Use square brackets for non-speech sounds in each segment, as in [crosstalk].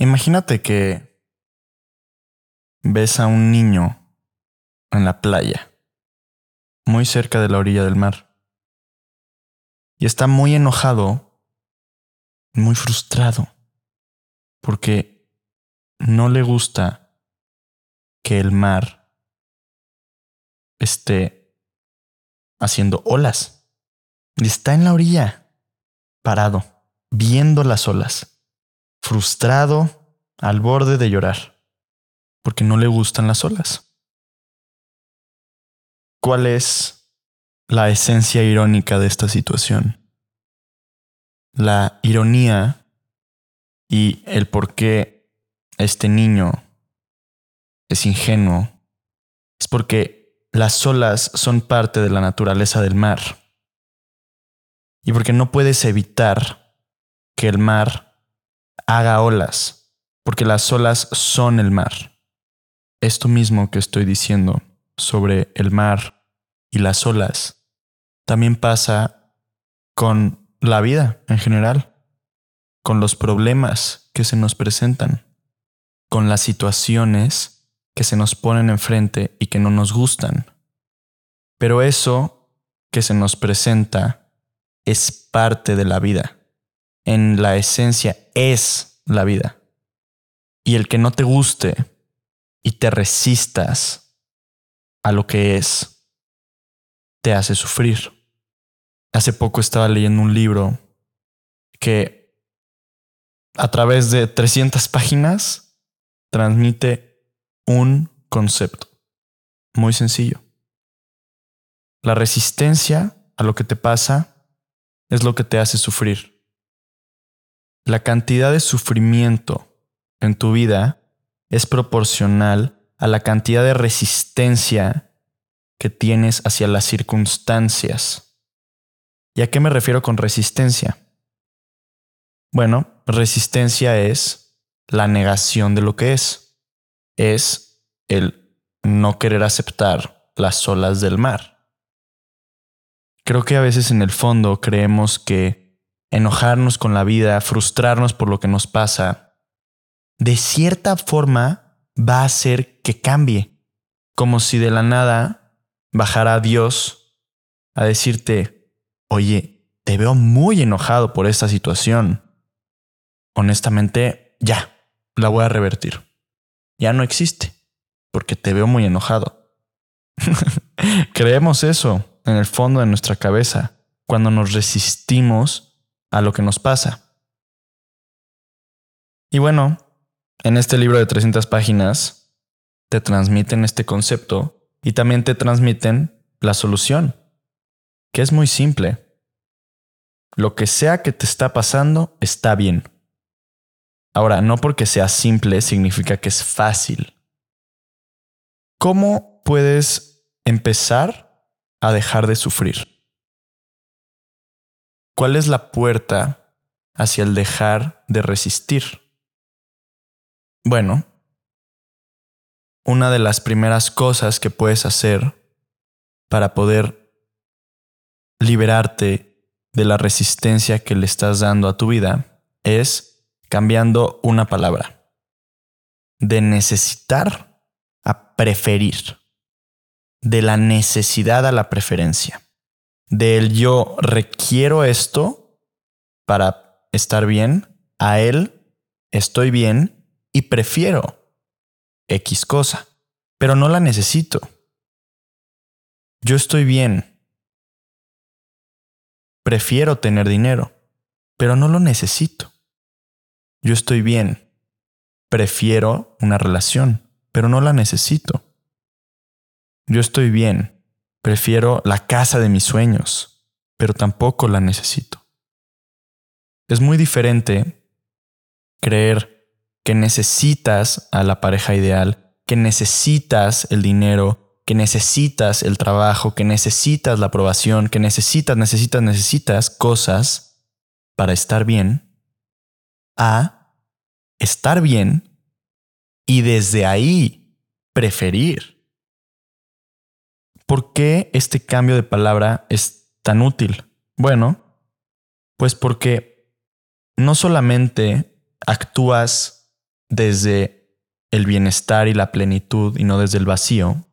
Imagínate que ves a un niño en la playa, muy cerca de la orilla del mar, y está muy enojado, muy frustrado, porque no le gusta que el mar esté haciendo olas. Está en la orilla, parado, viendo las olas, frustrado, al borde de llorar, porque no le gustan las olas. ¿Cuál es la esencia irónica de esta situación? La ironía y el por qué este niño es ingenuo es porque las olas son parte de la naturaleza del mar y porque no puedes evitar que el mar haga olas, porque las olas son el mar. Esto mismo que estoy diciendo sobre el mar y las olas también pasa con la vida en general, con los problemas que se nos presentan, con las situaciones que se nos ponen enfrente y que no nos gustan. Pero eso que se nos presenta es parte de la vida. En la esencia es la vida. Y el que no te guste y te resistas a lo que es, te hace sufrir. Hace poco estaba leyendo un libro que a través de 300 páginas transmite un concepto muy sencillo. La resistencia a lo que te pasa es lo que te hace sufrir. La cantidad de sufrimiento en tu vida es proporcional a la cantidad de resistencia que tienes hacia las circunstancias. ¿Y a qué me refiero con resistencia? Bueno, resistencia es la negación de lo que es. Es el no querer aceptar las olas del mar. Creo que a veces en el fondo creemos que enojarnos con la vida, frustrarnos por lo que nos pasa, de cierta forma va a hacer que cambie, como si de la nada bajara Dios a decirte, oye, te veo muy enojado por esta situación. Honestamente, ya, la voy a revertir. Ya no existe, porque te veo muy enojado. [laughs] Creemos eso en el fondo de nuestra cabeza cuando nos resistimos a lo que nos pasa. Y bueno, en este libro de 300 páginas te transmiten este concepto y también te transmiten la solución, que es muy simple. Lo que sea que te está pasando está bien. Ahora, no porque sea simple significa que es fácil. ¿Cómo puedes empezar a dejar de sufrir? ¿Cuál es la puerta hacia el dejar de resistir? Bueno, una de las primeras cosas que puedes hacer para poder liberarte de la resistencia que le estás dando a tu vida es cambiando una palabra. De necesitar a preferir de la necesidad a la preferencia. Del yo requiero esto para estar bien, a él estoy bien y prefiero X cosa, pero no la necesito. Yo estoy bien. Prefiero tener dinero, pero no lo necesito. Yo estoy bien. Prefiero una relación, pero no la necesito. Yo estoy bien, prefiero la casa de mis sueños, pero tampoco la necesito. Es muy diferente creer que necesitas a la pareja ideal, que necesitas el dinero, que necesitas el trabajo, que necesitas la aprobación, que necesitas, necesitas, necesitas cosas para estar bien, a estar bien y desde ahí preferir. ¿Por qué este cambio de palabra es tan útil? Bueno, pues porque no solamente actúas desde el bienestar y la plenitud y no desde el vacío,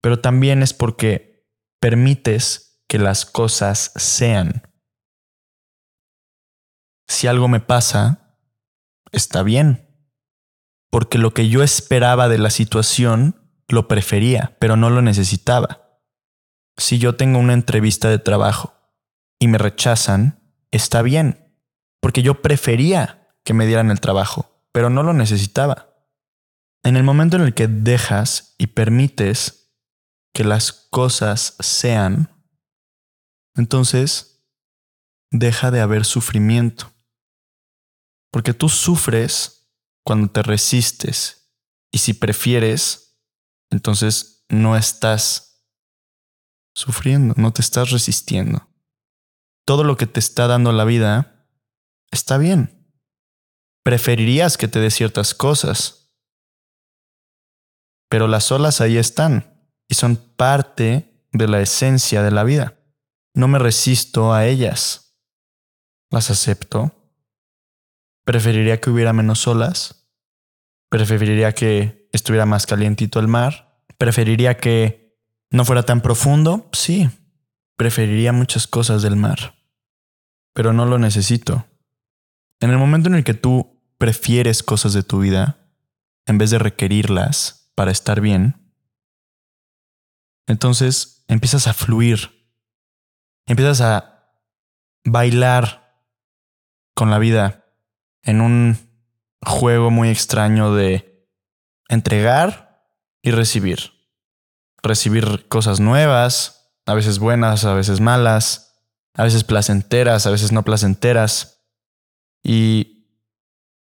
pero también es porque permites que las cosas sean. Si algo me pasa, está bien, porque lo que yo esperaba de la situación lo prefería, pero no lo necesitaba. Si yo tengo una entrevista de trabajo y me rechazan, está bien, porque yo prefería que me dieran el trabajo, pero no lo necesitaba. En el momento en el que dejas y permites que las cosas sean, entonces deja de haber sufrimiento. Porque tú sufres cuando te resistes y si prefieres, entonces no estás sufriendo, no te estás resistiendo. Todo lo que te está dando la vida está bien. Preferirías que te dé ciertas cosas, pero las olas ahí están y son parte de la esencia de la vida. No me resisto a ellas. Las acepto Preferiría que hubiera menos olas. Preferiría que estuviera más calientito el mar. Preferiría que no fuera tan profundo. Sí, preferiría muchas cosas del mar. Pero no lo necesito. En el momento en el que tú prefieres cosas de tu vida, en vez de requerirlas para estar bien, entonces empiezas a fluir. Empiezas a bailar con la vida en un juego muy extraño de entregar y recibir. Recibir cosas nuevas, a veces buenas, a veces malas, a veces placenteras, a veces no placenteras, y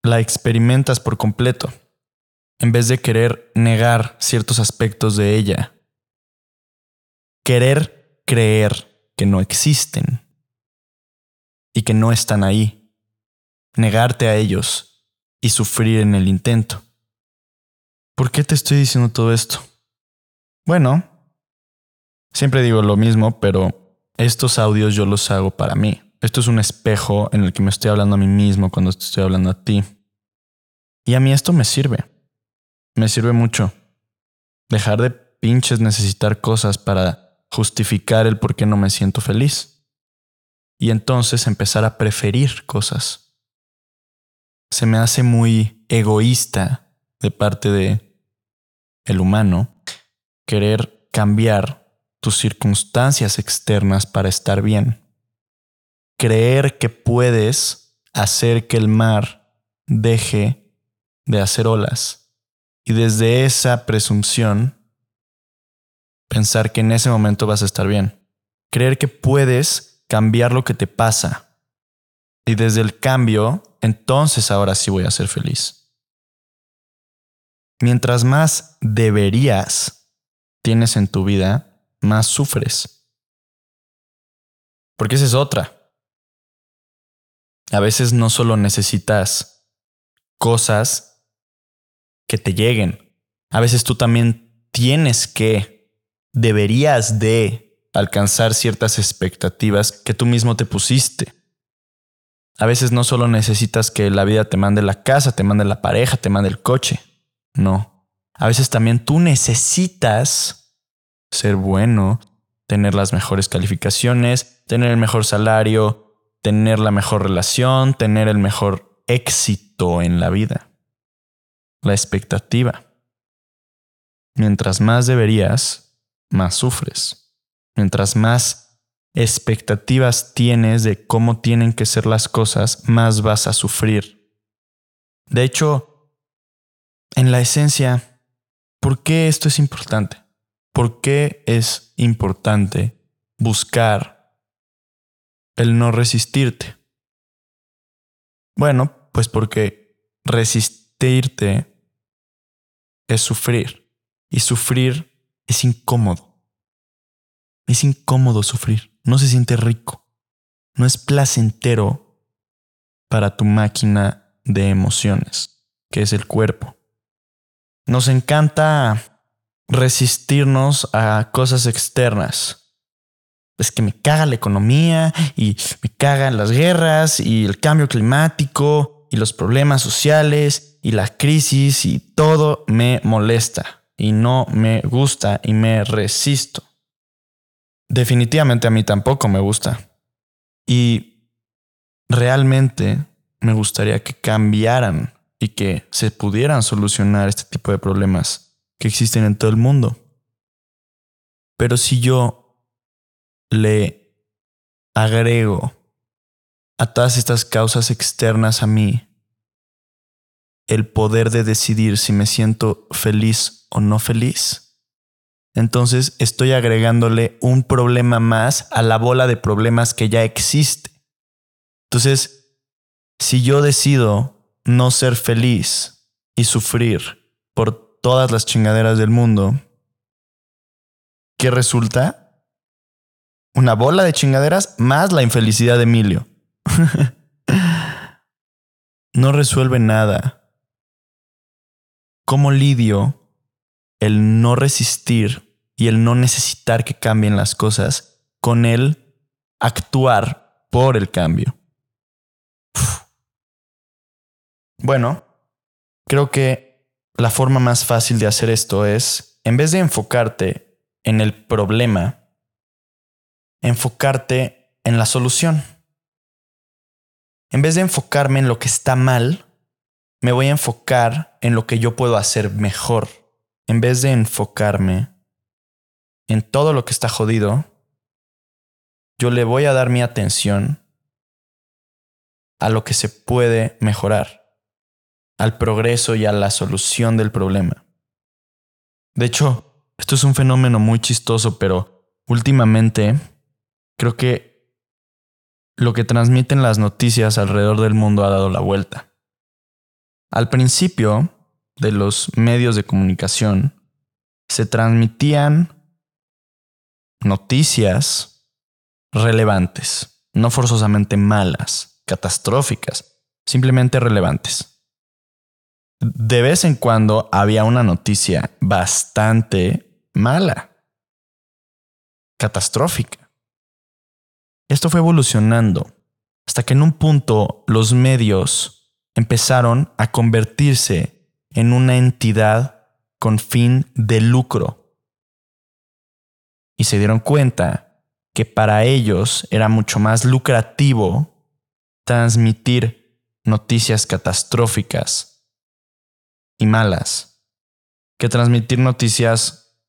la experimentas por completo, en vez de querer negar ciertos aspectos de ella. Querer creer que no existen y que no están ahí negarte a ellos y sufrir en el intento. ¿Por qué te estoy diciendo todo esto? Bueno, siempre digo lo mismo, pero estos audios yo los hago para mí. Esto es un espejo en el que me estoy hablando a mí mismo cuando estoy hablando a ti. Y a mí esto me sirve. Me sirve mucho. Dejar de pinches necesitar cosas para justificar el por qué no me siento feliz. Y entonces empezar a preferir cosas se me hace muy egoísta de parte de el humano querer cambiar tus circunstancias externas para estar bien. Creer que puedes hacer que el mar deje de hacer olas y desde esa presunción pensar que en ese momento vas a estar bien. Creer que puedes cambiar lo que te pasa y desde el cambio entonces ahora sí voy a ser feliz. Mientras más deberías tienes en tu vida, más sufres. Porque esa es otra. A veces no solo necesitas cosas que te lleguen, a veces tú también tienes que, deberías de alcanzar ciertas expectativas que tú mismo te pusiste. A veces no solo necesitas que la vida te mande la casa, te mande la pareja, te mande el coche. No. A veces también tú necesitas ser bueno, tener las mejores calificaciones, tener el mejor salario, tener la mejor relación, tener el mejor éxito en la vida. La expectativa. Mientras más deberías, más sufres. Mientras más expectativas tienes de cómo tienen que ser las cosas, más vas a sufrir. De hecho, en la esencia, ¿por qué esto es importante? ¿Por qué es importante buscar el no resistirte? Bueno, pues porque resistirte es sufrir y sufrir es incómodo. Es incómodo sufrir no se siente rico, no es placentero para tu máquina de emociones, que es el cuerpo. Nos encanta resistirnos a cosas externas. Es que me caga la economía y me cagan las guerras y el cambio climático y los problemas sociales y la crisis y todo me molesta y no me gusta y me resisto. Definitivamente a mí tampoco me gusta. Y realmente me gustaría que cambiaran y que se pudieran solucionar este tipo de problemas que existen en todo el mundo. Pero si yo le agrego a todas estas causas externas a mí el poder de decidir si me siento feliz o no feliz, entonces estoy agregándole un problema más a la bola de problemas que ya existe. Entonces, si yo decido no ser feliz y sufrir por todas las chingaderas del mundo, ¿qué resulta? Una bola de chingaderas más la infelicidad de Emilio. [laughs] no resuelve nada. ¿Cómo lidio el no resistir y el no necesitar que cambien las cosas con el actuar por el cambio? Bueno, creo que la forma más fácil de hacer esto es, en vez de enfocarte en el problema, enfocarte en la solución. En vez de enfocarme en lo que está mal, me voy a enfocar en lo que yo puedo hacer mejor. En vez de enfocarme en todo lo que está jodido, yo le voy a dar mi atención a lo que se puede mejorar, al progreso y a la solución del problema. De hecho, esto es un fenómeno muy chistoso, pero últimamente creo que lo que transmiten las noticias alrededor del mundo ha dado la vuelta. Al principio de los medios de comunicación se transmitían noticias relevantes, no forzosamente malas, catastróficas, simplemente relevantes. De vez en cuando había una noticia bastante mala, catastrófica. Esto fue evolucionando hasta que en un punto los medios empezaron a convertirse en una entidad con fin de lucro. Y se dieron cuenta que para ellos era mucho más lucrativo transmitir noticias catastróficas y malas que transmitir noticias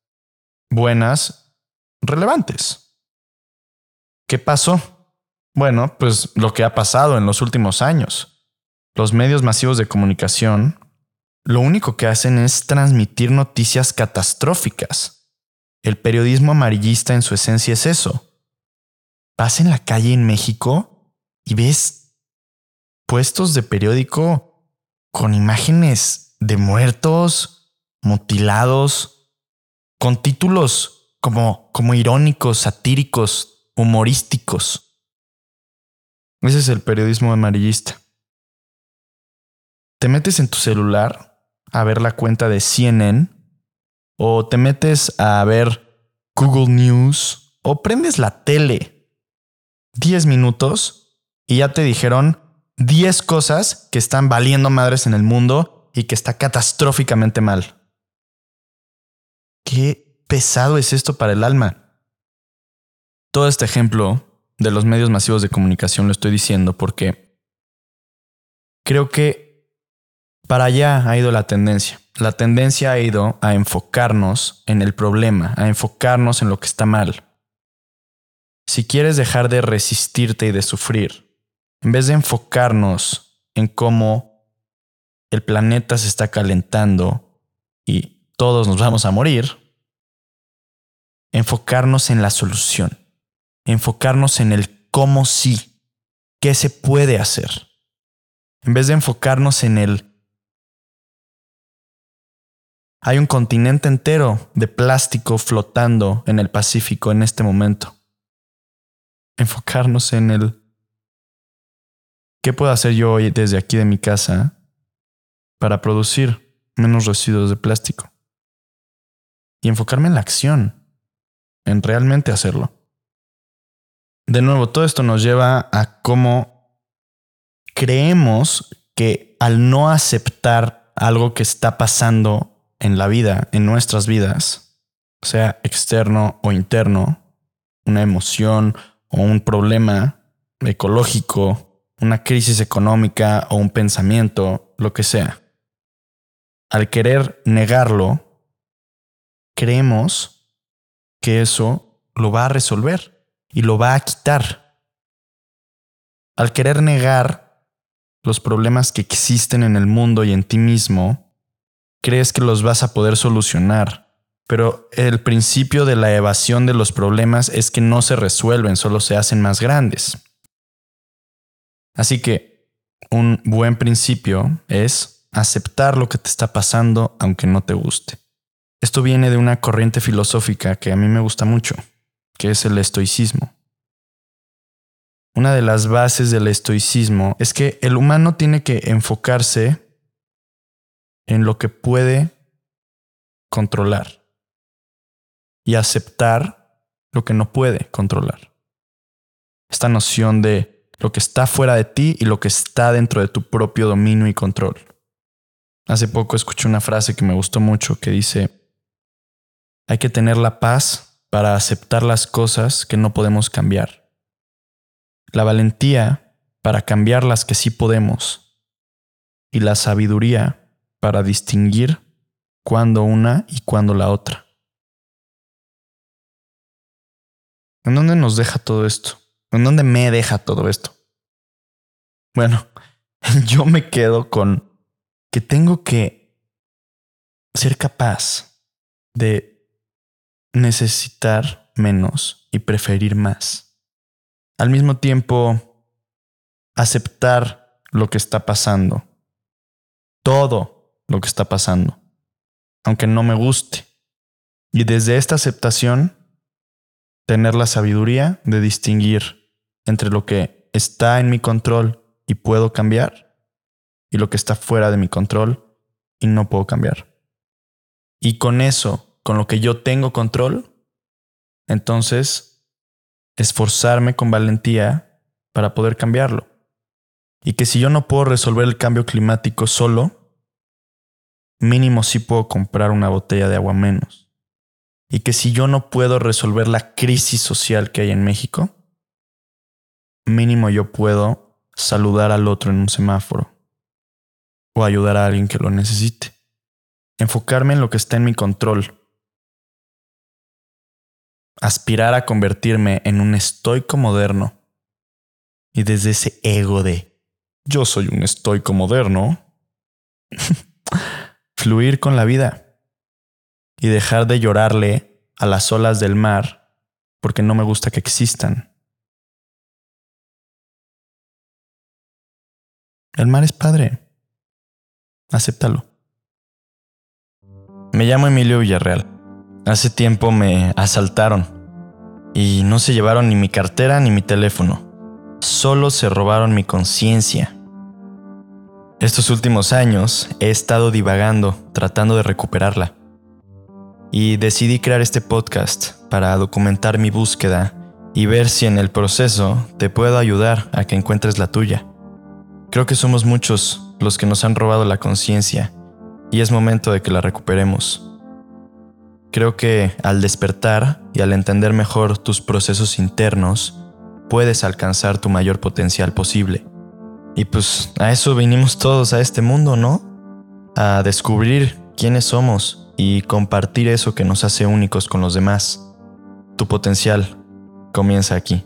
buenas relevantes. ¿Qué pasó? Bueno, pues lo que ha pasado en los últimos años. Los medios masivos de comunicación lo único que hacen es transmitir noticias catastróficas. El periodismo amarillista en su esencia es eso. Vas en la calle en México y ves puestos de periódico con imágenes de muertos, mutilados, con títulos como, como irónicos, satíricos, humorísticos. Ese es el periodismo amarillista. Te metes en tu celular a ver la cuenta de CNN o te metes a ver Google News o prendes la tele 10 minutos y ya te dijeron 10 cosas que están valiendo madres en el mundo y que está catastróficamente mal. Qué pesado es esto para el alma. Todo este ejemplo de los medios masivos de comunicación lo estoy diciendo porque creo que para allá ha ido la tendencia. La tendencia ha ido a enfocarnos en el problema, a enfocarnos en lo que está mal. Si quieres dejar de resistirte y de sufrir, en vez de enfocarnos en cómo el planeta se está calentando y todos nos vamos a morir, enfocarnos en la solución enfocarnos en el cómo sí, qué se puede hacer, en vez de enfocarnos en el... Hay un continente entero de plástico flotando en el Pacífico en este momento. Enfocarnos en el... ¿Qué puedo hacer yo hoy desde aquí de mi casa para producir menos residuos de plástico? Y enfocarme en la acción, en realmente hacerlo de nuevo, todo esto nos lleva a cómo creemos que al no aceptar algo que está pasando en la vida, en nuestras vidas, sea externo o interno, una emoción o un problema ecológico, una crisis económica o un pensamiento, lo que sea. Al querer negarlo, creemos que eso lo va a resolver y lo va a quitar. Al querer negar los problemas que existen en el mundo y en ti mismo, crees que los vas a poder solucionar. Pero el principio de la evasión de los problemas es que no se resuelven, solo se hacen más grandes. Así que un buen principio es aceptar lo que te está pasando aunque no te guste. Esto viene de una corriente filosófica que a mí me gusta mucho, que es el estoicismo. Una de las bases del estoicismo es que el humano tiene que enfocarse en lo que puede controlar y aceptar lo que no puede controlar. Esta noción de lo que está fuera de ti y lo que está dentro de tu propio dominio y control. Hace poco escuché una frase que me gustó mucho que dice, hay que tener la paz para aceptar las cosas que no podemos cambiar. La valentía para cambiar las que sí podemos. Y la sabiduría para distinguir cuándo una y cuándo la otra. ¿En dónde nos deja todo esto? ¿En dónde me deja todo esto? Bueno, [laughs] yo me quedo con que tengo que ser capaz de necesitar menos y preferir más. Al mismo tiempo, aceptar lo que está pasando. Todo lo que está pasando. Aunque no me guste. Y desde esta aceptación, tener la sabiduría de distinguir entre lo que está en mi control y puedo cambiar y lo que está fuera de mi control y no puedo cambiar. Y con eso con lo que yo tengo control, entonces esforzarme con valentía para poder cambiarlo. Y que si yo no puedo resolver el cambio climático solo, mínimo sí puedo comprar una botella de agua menos. Y que si yo no puedo resolver la crisis social que hay en México, mínimo yo puedo saludar al otro en un semáforo o ayudar a alguien que lo necesite. Enfocarme en lo que está en mi control aspirar a convertirme en un estoico moderno. Y desde ese ego de yo soy un estoico moderno, [laughs] fluir con la vida y dejar de llorarle a las olas del mar porque no me gusta que existan. El mar es padre. Acéptalo. Me llamo Emilio Villarreal. Hace tiempo me asaltaron y no se llevaron ni mi cartera ni mi teléfono. Solo se robaron mi conciencia. Estos últimos años he estado divagando tratando de recuperarla. Y decidí crear este podcast para documentar mi búsqueda y ver si en el proceso te puedo ayudar a que encuentres la tuya. Creo que somos muchos los que nos han robado la conciencia y es momento de que la recuperemos. Creo que al despertar y al entender mejor tus procesos internos, puedes alcanzar tu mayor potencial posible. Y pues a eso vinimos todos a este mundo, ¿no? A descubrir quiénes somos y compartir eso que nos hace únicos con los demás. Tu potencial comienza aquí.